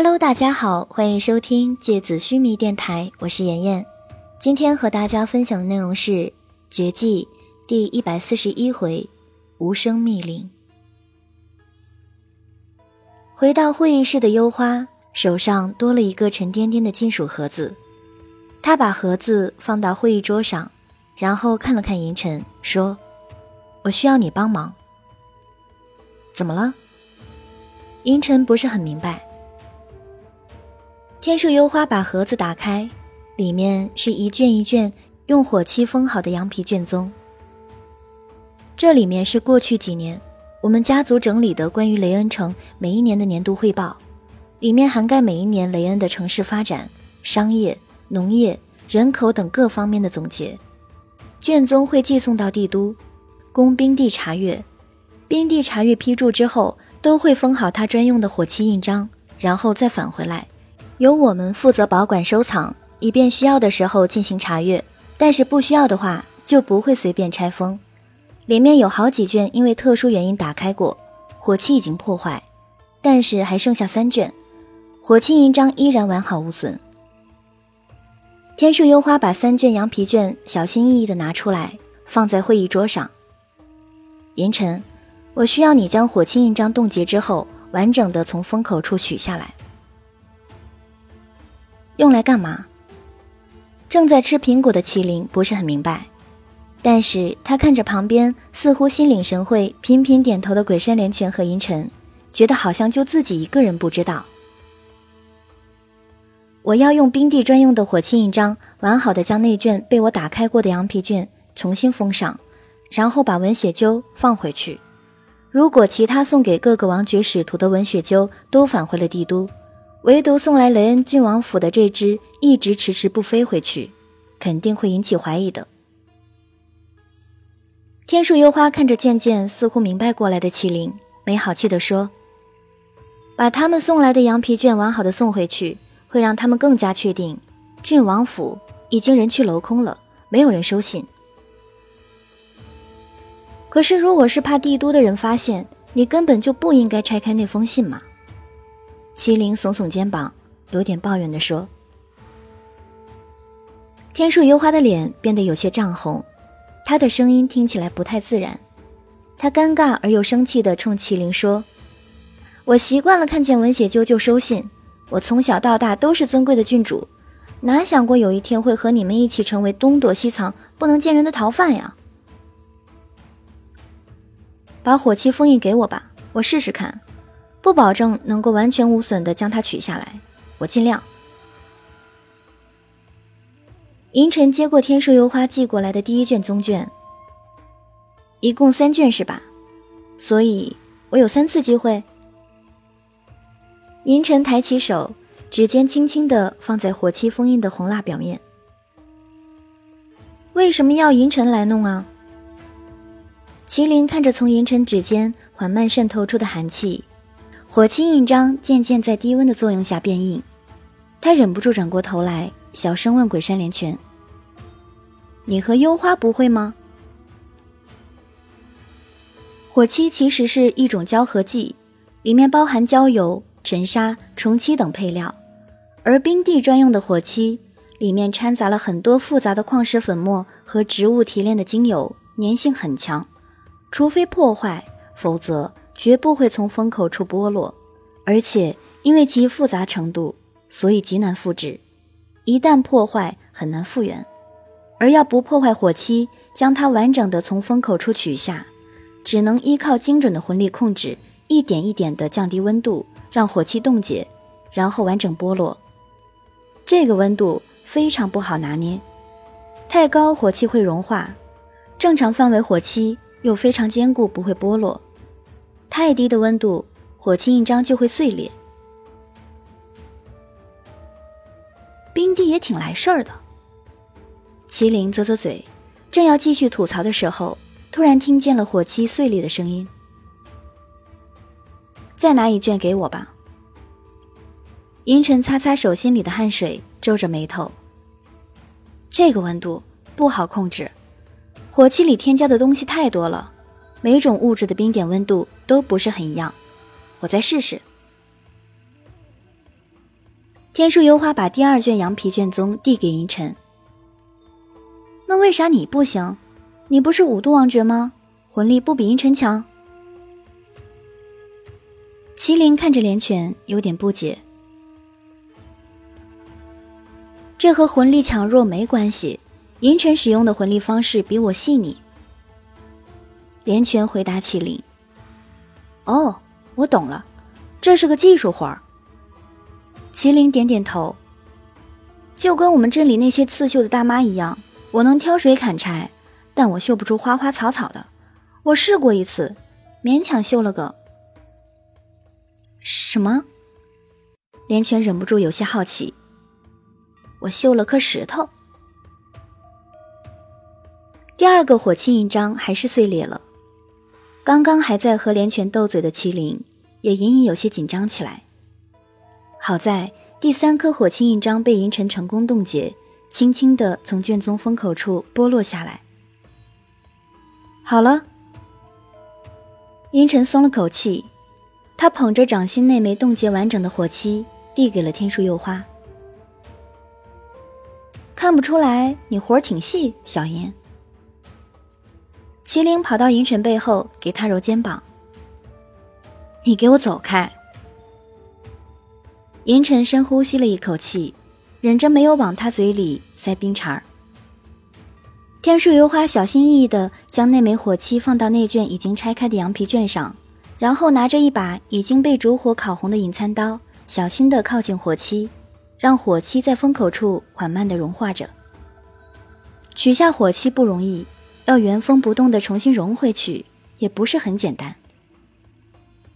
Hello，大家好，欢迎收听芥子须弥电台，我是妍妍。今天和大家分享的内容是《绝技》第一百四十一回“无声密令”。回到会议室的幽花手上多了一个沉甸甸的金属盒子，他把盒子放到会议桌上，然后看了看银尘，说：“我需要你帮忙。”怎么了？银尘不是很明白。天树幽花把盒子打开，里面是一卷一卷用火漆封好的羊皮卷宗。这里面是过去几年我们家族整理的关于雷恩城每一年的年度汇报，里面涵盖每一年雷恩的城市发展、商业、农业、人口等各方面的总结。卷宗会寄送到帝都，供兵帝查阅。兵帝查阅批注之后，都会封好他专用的火漆印章，然后再返回来，由我们负责保管收藏，以便需要的时候进行查阅。但是不需要的话，就不会随便拆封。里面有好几卷因为特殊原因打开过，火漆已经破坏，但是还剩下三卷，火漆印章依然完好无损。天树幽花把三卷羊皮卷小心翼翼地拿出来，放在会议桌上。银尘。我需要你将火漆印章冻结之后，完整的从封口处取下来。用来干嘛？正在吃苹果的麒麟不是很明白，但是他看着旁边似乎心领神会、频频点头的鬼山连泉和银尘，觉得好像就自己一个人不知道。我要用冰帝专用的火漆印章，完好的将那卷被我打开过的羊皮卷重新封上，然后把文血鸠放回去。如果其他送给各个王爵使徒的文雪鸠都返回了帝都，唯独送来雷恩郡王府的这只一直迟迟不飞回去，肯定会引起怀疑的。天树幽花看着渐渐似乎明白过来的麒麟，没好气地说：“把他们送来的羊皮卷完好的送回去，会让他们更加确定郡王府已经人去楼空了，没有人收信。”可是，如果是怕帝都的人发现，你根本就不应该拆开那封信嘛。麒麟耸耸肩膀，有点抱怨地说。天树幽花的脸变得有些涨红，他的声音听起来不太自然。他尴尬而又生气地冲麒麟说：“我习惯了看见文血鸠就收信，我从小到大都是尊贵的郡主，哪想过有一天会和你们一起成为东躲西藏、不能见人的逃犯呀？”把火漆封印给我吧，我试试看，不保证能够完全无损的将它取下来，我尽量。银尘接过天树幽花寄过来的第一卷宗卷，一共三卷是吧？所以我有三次机会。银尘抬起手，指尖轻轻的放在火漆封印的红蜡表面。为什么要银尘来弄啊？麒麟看着从银尘指尖缓慢渗透出的寒气，火漆印章渐渐在低温的作用下变硬。他忍不住转过头来，小声问鬼山连泉：“你和幽花不会吗？”火漆其实是一种胶合剂，里面包含焦油、沉沙、虫漆等配料，而冰帝专用的火漆里面掺杂了很多复杂的矿石粉末和植物提炼的精油，粘性很强。除非破坏，否则绝不会从封口处剥落。而且因为其复杂程度，所以极难复制。一旦破坏，很难复原。而要不破坏火漆，将它完整的从封口处取下，只能依靠精准的魂力控制，一点一点的降低温度，让火漆冻结，然后完整剥落。这个温度非常不好拿捏，太高火漆会融化，正常范围火漆。又非常坚固，不会剥落。太低的温度，火漆印章就会碎裂。冰帝也挺来事儿的。麒麟啧啧嘴，正要继续吐槽的时候，突然听见了火漆碎裂的声音。再拿一卷给我吧。银尘擦擦手心里的汗水，皱着眉头。这个温度不好控制。火漆里添加的东西太多了，每种物质的冰点温度都不是很一样。我再试试。天树幽花把第二卷羊皮卷宗递给银尘。那为啥你不行？你不是五度王爵吗？魂力不比银尘强？麒麟看着连泉，有点不解。这和魂力强弱没关系，银尘使用的魂力方式比我细腻。连泉回答麒麟：“哦，我懂了，这是个技术活儿。”麒麟点点头，就跟我们镇里那些刺绣的大妈一样，我能挑水砍柴，但我绣不出花花草草的。我试过一次，勉强绣了个。什么？连泉忍不住有些好奇。我绣了颗石头。第二个火漆印章还是碎裂了。刚刚还在和连泉斗嘴的麒麟，也隐隐有些紧张起来。好在第三颗火漆印章被银尘成功冻结，轻轻地从卷宗封口处剥落下来。好了，银尘松了口气，他捧着掌心那枚冻结完整的火漆，递给了天树柚花。看不出来，你活儿挺细，小银。麒麟跑到银尘背后，给他揉肩膀。你给我走开！银尘深呼吸了一口气，忍着没有往他嘴里塞冰碴儿。天树油花小心翼翼地将那枚火漆放到那卷已经拆开的羊皮卷上，然后拿着一把已经被烛火烤红的银餐刀，小心地靠近火漆。让火漆在封口处缓慢地融化着。取下火漆不容易，要原封不动地重新融回去也不是很简单。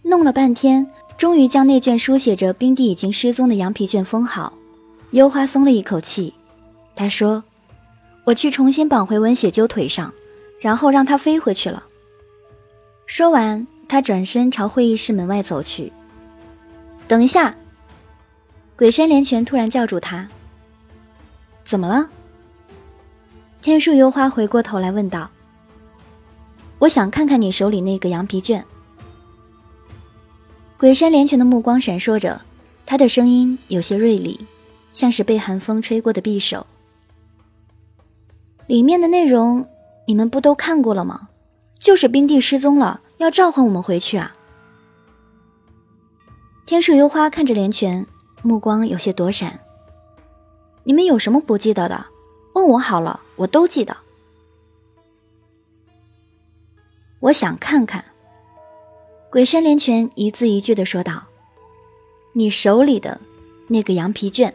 弄了半天，终于将那卷书写着冰帝已经失踪的羊皮卷封好。幽花松了一口气，他说：“我去重新绑回文血鸠腿上，然后让它飞回去了。”说完，他转身朝会议室门外走去。等一下。鬼山连泉突然叫住他：“怎么了？”天树幽花回过头来问道：“我想看看你手里那个羊皮卷。”鬼山连泉的目光闪烁着，他的声音有些锐利，像是被寒风吹过的匕首。里面的内容你们不都看过了吗？就是冰帝失踪了，要召唤我们回去啊！天树幽花看着连泉。目光有些躲闪。你们有什么不记得的？问我好了，我都记得。我想看看。鬼山连泉一字一句的说道：“你手里的那个羊皮卷。”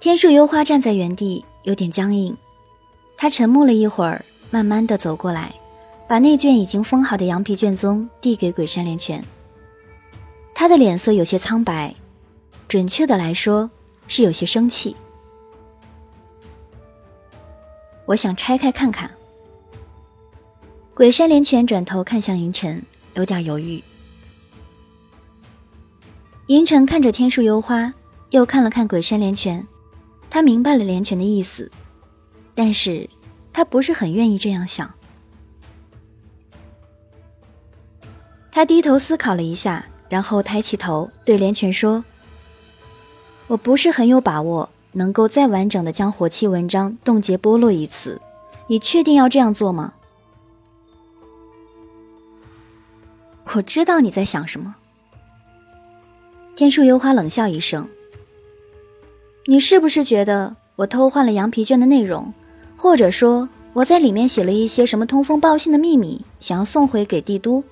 天树幽花站在原地，有点僵硬。他沉默了一会儿，慢慢的走过来，把那卷已经封好的羊皮卷宗递给鬼山连泉。他的脸色有些苍白，准确的来说是有些生气。我想拆开看看。鬼山连泉转头看向银尘，有点犹豫。银尘看着天树幽花，又看了看鬼山连泉，他明白了连泉的意思，但是他不是很愿意这样想。他低头思考了一下。然后抬起头对连泉说：“我不是很有把握能够再完整的将火器文章冻结剥落一次，你确定要这样做吗？”我知道你在想什么。天树幽花冷笑一声：“你是不是觉得我偷换了羊皮卷的内容，或者说我在里面写了一些什么通风报信的秘密，想要送回给帝都？”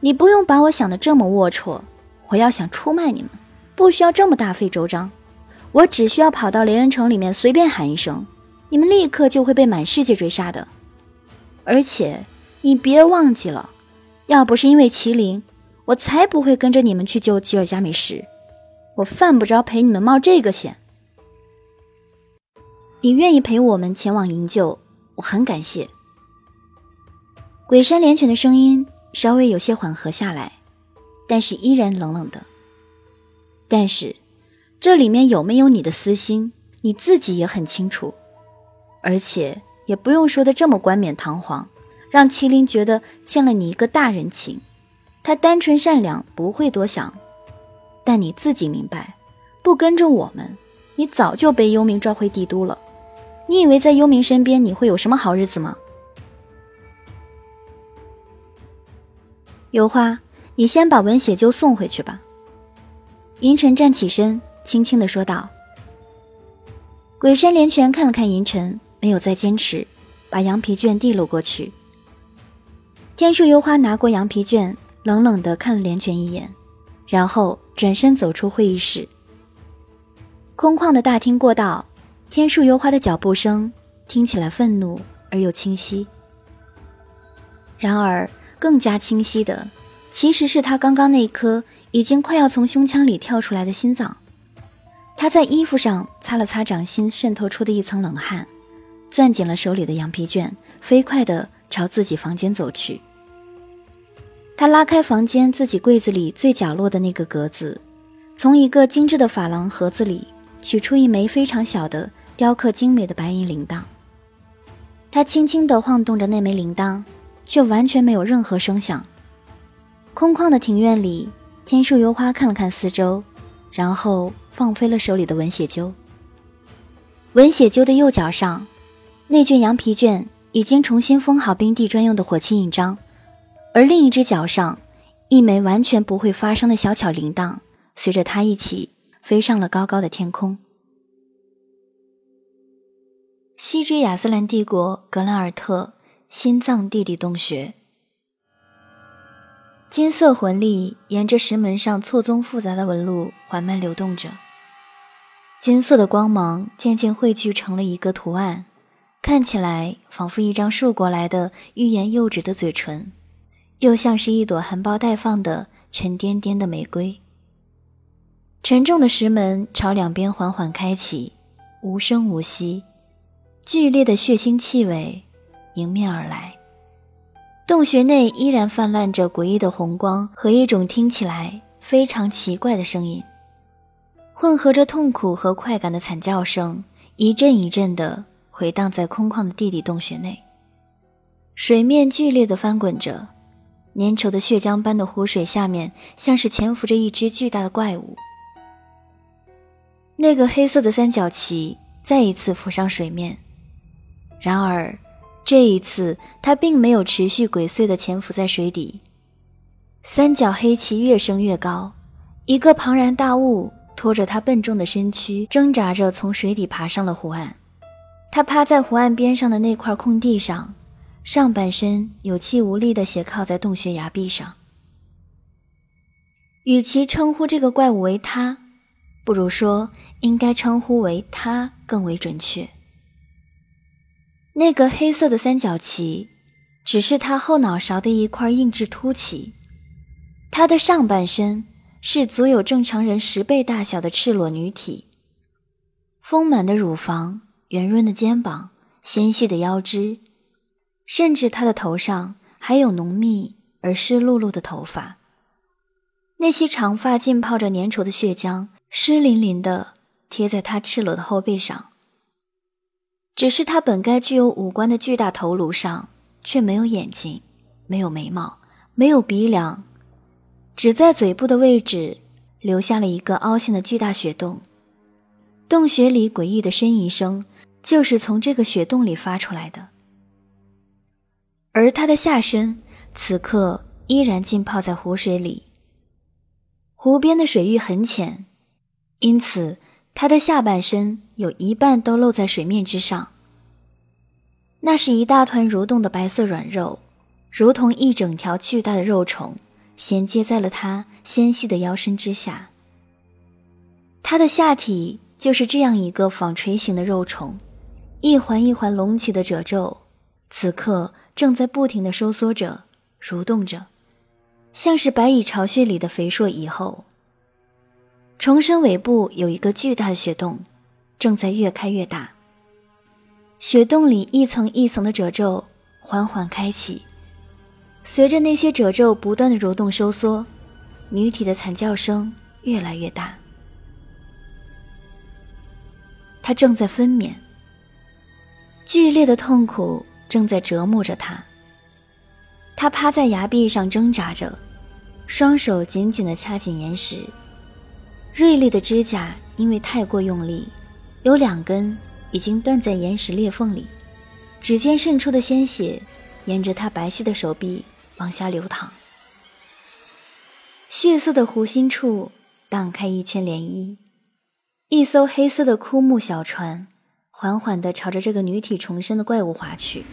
你不用把我想的这么龌龊，我要想出卖你们，不需要这么大费周章，我只需要跑到雷恩城里面随便喊一声，你们立刻就会被满世界追杀的。而且你别忘记了，要不是因为麒麟，我才不会跟着你们去救吉尔加美什，我犯不着陪你们冒这个险。你愿意陪我们前往营救，我很感谢。鬼山连泉的声音。稍微有些缓和下来，但是依然冷冷的。但是，这里面有没有你的私心，你自己也很清楚，而且也不用说的这么冠冕堂皇，让麒麟觉得欠了你一个大人情。他单纯善良，不会多想。但你自己明白，不跟着我们，你早就被幽冥抓回帝都了。你以为在幽冥身边你会有什么好日子吗？有花，你先把文雪鸠送回去吧。银尘站起身，轻轻的说道。鬼山连泉看了看银尘，没有再坚持，把羊皮卷递了过去。天树幽花拿过羊皮卷，冷冷的看了连泉一眼，然后转身走出会议室。空旷的大厅过道，天树幽花的脚步声听起来愤怒而又清晰。然而，更加清晰的，其实是他刚刚那一颗已经快要从胸腔里跳出来的心脏。他在衣服上擦了擦掌心渗透出的一层冷汗，攥紧了手里的羊皮卷，飞快地朝自己房间走去。他拉开房间自己柜子里最角落的那个格子，从一个精致的珐琅盒子里取出一枚非常小的、雕刻精美的白银铃铛。他轻轻地晃动着那枚铃铛，却完全没有任何声响。空旷的庭院里，天树幽花看了看四周，然后。放飞了手里的文血鸠。文血鸠的右脚上，那卷羊皮卷已经重新封好冰帝专用的火漆印章，而另一只脚上，一枚完全不会发声的小巧铃铛，随着它一起飞上了高高的天空。西之亚斯兰帝国格兰尔特心脏地底洞穴。金色魂力沿着石门上错综复杂的纹路缓慢流动着，金色的光芒渐渐汇聚成了一个图案，看起来仿佛一张竖过来的欲言又止的嘴唇，又像是一朵含苞待放的沉甸甸的玫瑰。沉重的石门朝两边缓缓开启，无声无息，剧烈的血腥气味迎面而来。洞穴内依然泛滥着诡异的红光和一种听起来非常奇怪的声音，混合着痛苦和快感的惨叫声，一阵一阵地回荡在空旷的地底洞穴内。水面剧烈地翻滚着，粘稠的血浆般的湖水下面像是潜伏着一只巨大的怪物。那个黑色的三角旗再一次浮上水面，然而。这一次，它并没有持续鬼祟地潜伏在水底。三角黑旗越升越高，一个庞然大物拖着它笨重的身躯，挣扎着从水底爬上了湖岸。它趴在湖岸边上的那块空地上，上半身有气无力地斜靠在洞穴崖壁上。与其称呼这个怪物为“它”，不如说应该称呼为“它”更为准确。那个黑色的三角旗，只是他后脑勺的一块硬质凸起。他的上半身是足有正常人十倍大小的赤裸女体，丰满的乳房、圆润的肩膀、纤细的腰肢，甚至他的头上还有浓密而湿漉漉的头发。那些长发浸泡着粘稠的血浆，湿淋淋的贴在他赤裸的后背上。只是他本该具有五官的巨大头颅上，却没有眼睛，没有眉毛，没有鼻梁，只在嘴部的位置留下了一个凹陷的巨大血洞。洞穴里诡异的呻吟声，就是从这个血洞里发出来的。而他的下身此刻依然浸泡在湖水里，湖边的水域很浅，因此。他的下半身有一半都露在水面之上，那是一大团蠕动的白色软肉，如同一整条巨大的肉虫，衔接在了他纤细的腰身之下。他的下体就是这样一个纺锤形的肉虫，一环一环隆起的褶皱，此刻正在不停地收缩着、蠕动着，像是白蚁巢穴里的肥硕蚁后。虫身尾部有一个巨大的血洞，正在越开越大。血洞里一层一层的褶皱缓缓开启，随着那些褶皱不断的蠕动收缩，女体的惨叫声越来越大。她正在分娩，剧烈的痛苦正在折磨着她。她趴在崖壁上挣扎着，双手紧紧地掐紧岩石。锐利的指甲因为太过用力，有两根已经断在岩石裂缝里，指尖渗出的鲜血沿着他白皙的手臂往下流淌，血色的湖心处荡开一圈涟漪，一艘黑色的枯木小船缓缓地朝着这个女体重生的怪物划去。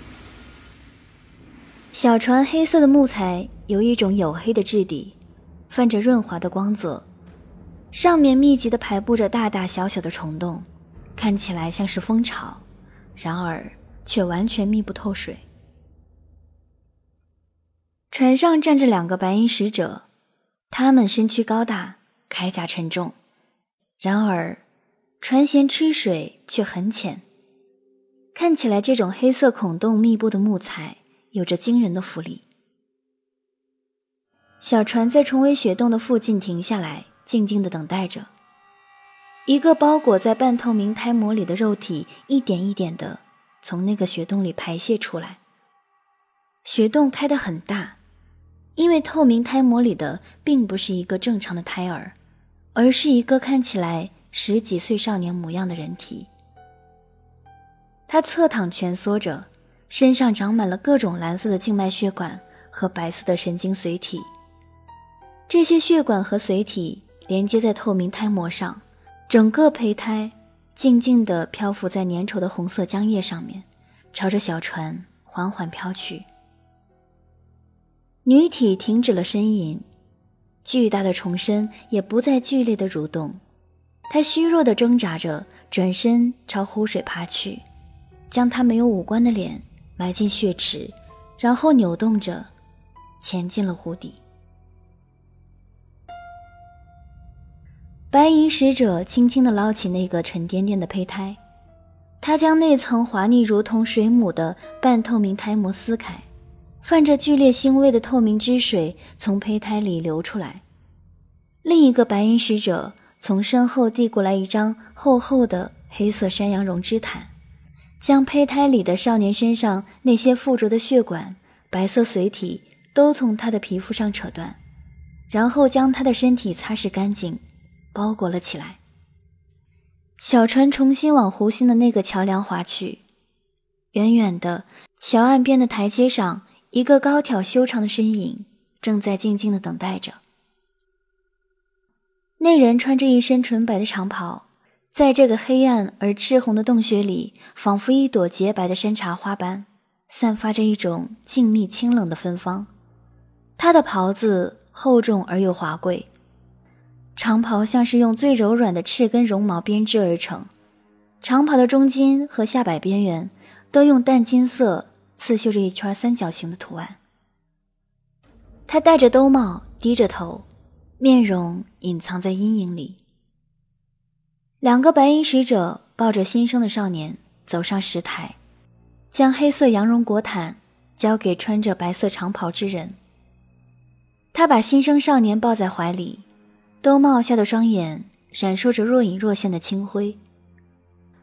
小船黑色的木材有一种黝黑的质地，泛着润滑的光泽，上面密集地排布着大大小小的虫洞，看起来像是蜂巢，然而却完全密不透水。船上站着两个白银使者，他们身躯高大，铠甲沉重，然而船舷吃水却很浅，看起来这种黑色孔洞密布的木材。有着惊人的浮力。小船在重围雪洞的附近停下来，静静的等待着。一个包裹在半透明胎膜里的肉体，一点一点的从那个雪洞里排泄出来。雪洞开得很大，因为透明胎膜里的并不是一个正常的胎儿，而是一个看起来十几岁少年模样的人体。他侧躺蜷缩着。身上长满了各种蓝色的静脉血管和白色的神经髓体，这些血管和髓体连接在透明胎膜上，整个胚胎静静地漂浮在粘稠的红色浆液上面，朝着小船缓缓飘去。女体停止了呻吟，巨大的虫身也不再剧烈的蠕动，她虚弱地挣扎着，转身朝湖水爬去，将她没有五官的脸。埋进血池，然后扭动着，潜进了湖底。白银使者轻轻地捞起那个沉甸甸的胚胎，他将那层滑腻如同水母的半透明胎膜撕开，泛着剧烈腥味的透明汁水从胚胎里流出来。另一个白银使者从身后递过来一张厚厚的黑色山羊绒织毯。将胚胎里的少年身上那些附着的血管、白色髓体都从他的皮肤上扯断，然后将他的身体擦拭干净，包裹了起来。小船重新往湖心的那个桥梁划去。远远的桥岸边的台阶上，一个高挑修长的身影正在静静的等待着。那人穿着一身纯白的长袍。在这个黑暗而赤红的洞穴里，仿佛一朵洁白的山茶花般，散发着一种静谧清冷的芬芳。他的袍子厚重而又华贵，长袍像是用最柔软的赤根绒毛编织而成。长袍的中间和下摆边缘都用淡金色刺绣着一圈三角形的图案。他戴着兜帽，低着头，面容隐藏在阴影里。两个白衣使者抱着新生的少年走上石台，将黑色羊绒裹毯交给穿着白色长袍之人。他把新生少年抱在怀里，兜帽下的双眼闪烁着若隐若现的清辉。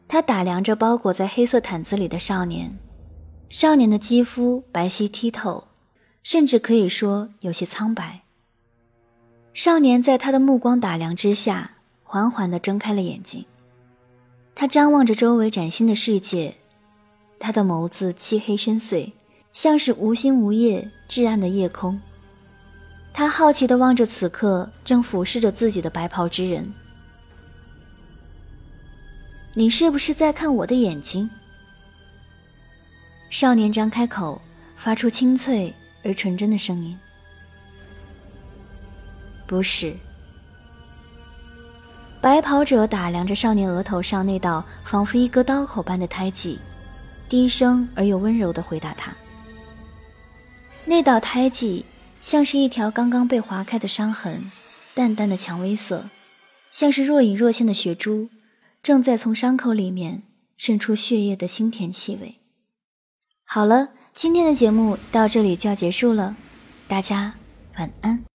他打量着包裹在黑色毯子里的少年，少年的肌肤白皙剔透，甚至可以说有些苍白。少年在他的目光打量之下。缓缓地睁开了眼睛，他张望着周围崭新的世界，他的眸子漆黑深邃，像是无星无夜、至暗的夜空。他好奇地望着此刻正俯视着自己的白袍之人：“你是不是在看我的眼睛？”少年张开口，发出清脆而纯真的声音：“不是。”白袍者打量着少年额头上那道仿佛一个刀口般的胎记，低声而又温柔地回答他：“那道胎记像是一条刚刚被划开的伤痕，淡淡的蔷薇色，像是若隐若现的血珠，正在从伤口里面渗出血液的腥甜气味。”好了，今天的节目到这里就要结束了，大家晚安。